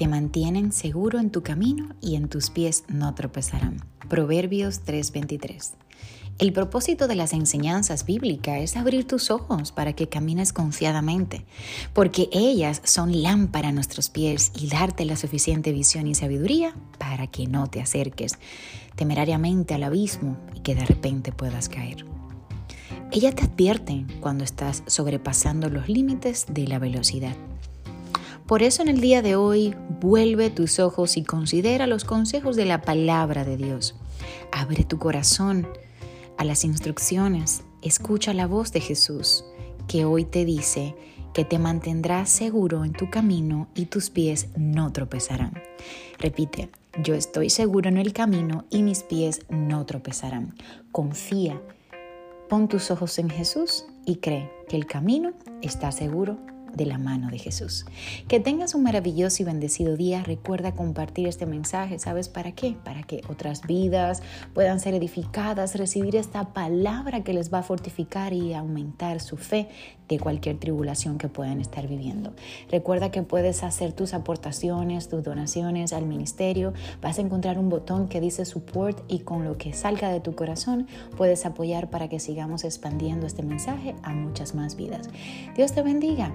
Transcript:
te mantienen seguro en tu camino y en tus pies no tropezarán. Proverbios 3:23. El propósito de las enseñanzas bíblicas es abrir tus ojos para que camines confiadamente, porque ellas son lámpara a nuestros pies y darte la suficiente visión y sabiduría para que no te acerques temerariamente al abismo y que de repente puedas caer. Ella te advierte cuando estás sobrepasando los límites de la velocidad. Por eso en el día de hoy vuelve tus ojos y considera los consejos de la palabra de Dios. Abre tu corazón a las instrucciones, escucha la voz de Jesús, que hoy te dice que te mantendrás seguro en tu camino y tus pies no tropezarán. Repite, yo estoy seguro en el camino y mis pies no tropezarán. Confía, pon tus ojos en Jesús y cree que el camino está seguro de la mano de Jesús. Que tengas un maravilloso y bendecido día. Recuerda compartir este mensaje. ¿Sabes para qué? Para que otras vidas puedan ser edificadas, recibir esta palabra que les va a fortificar y aumentar su fe de cualquier tribulación que puedan estar viviendo. Recuerda que puedes hacer tus aportaciones, tus donaciones al ministerio. Vas a encontrar un botón que dice support y con lo que salga de tu corazón puedes apoyar para que sigamos expandiendo este mensaje a muchas más vidas. Dios te bendiga.